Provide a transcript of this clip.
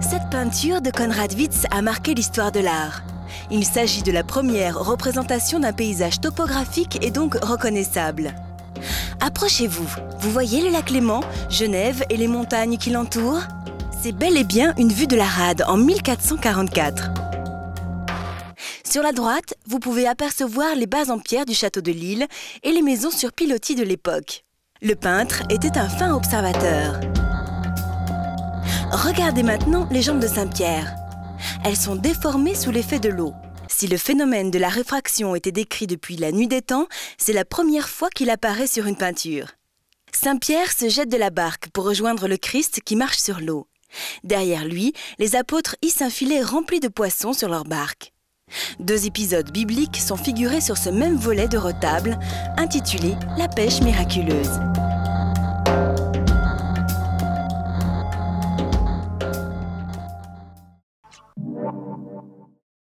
Cette peinture de Konrad Witz a marqué l'histoire de l'art. Il s'agit de la première représentation d'un paysage topographique et donc reconnaissable. Approchez-vous. Vous voyez le lac Léman, Genève et les montagnes qui l'entourent? C'est bel et bien une vue de la rade en 1444. Sur la droite, vous pouvez apercevoir les bases en pierre du château de Lille et les maisons sur pilotis de l'époque. Le peintre était un fin observateur. Regardez maintenant les jambes de Saint-Pierre. Elles sont déformées sous l'effet de l'eau. Si le phénomène de la réfraction était décrit depuis la nuit des temps, c'est la première fois qu'il apparaît sur une peinture. Saint-Pierre se jette de la barque pour rejoindre le Christ qui marche sur l'eau. Derrière lui, les apôtres hissent un filet rempli de poissons sur leur barque. Deux épisodes bibliques sont figurés sur ce même volet de retable, intitulé La pêche miraculeuse.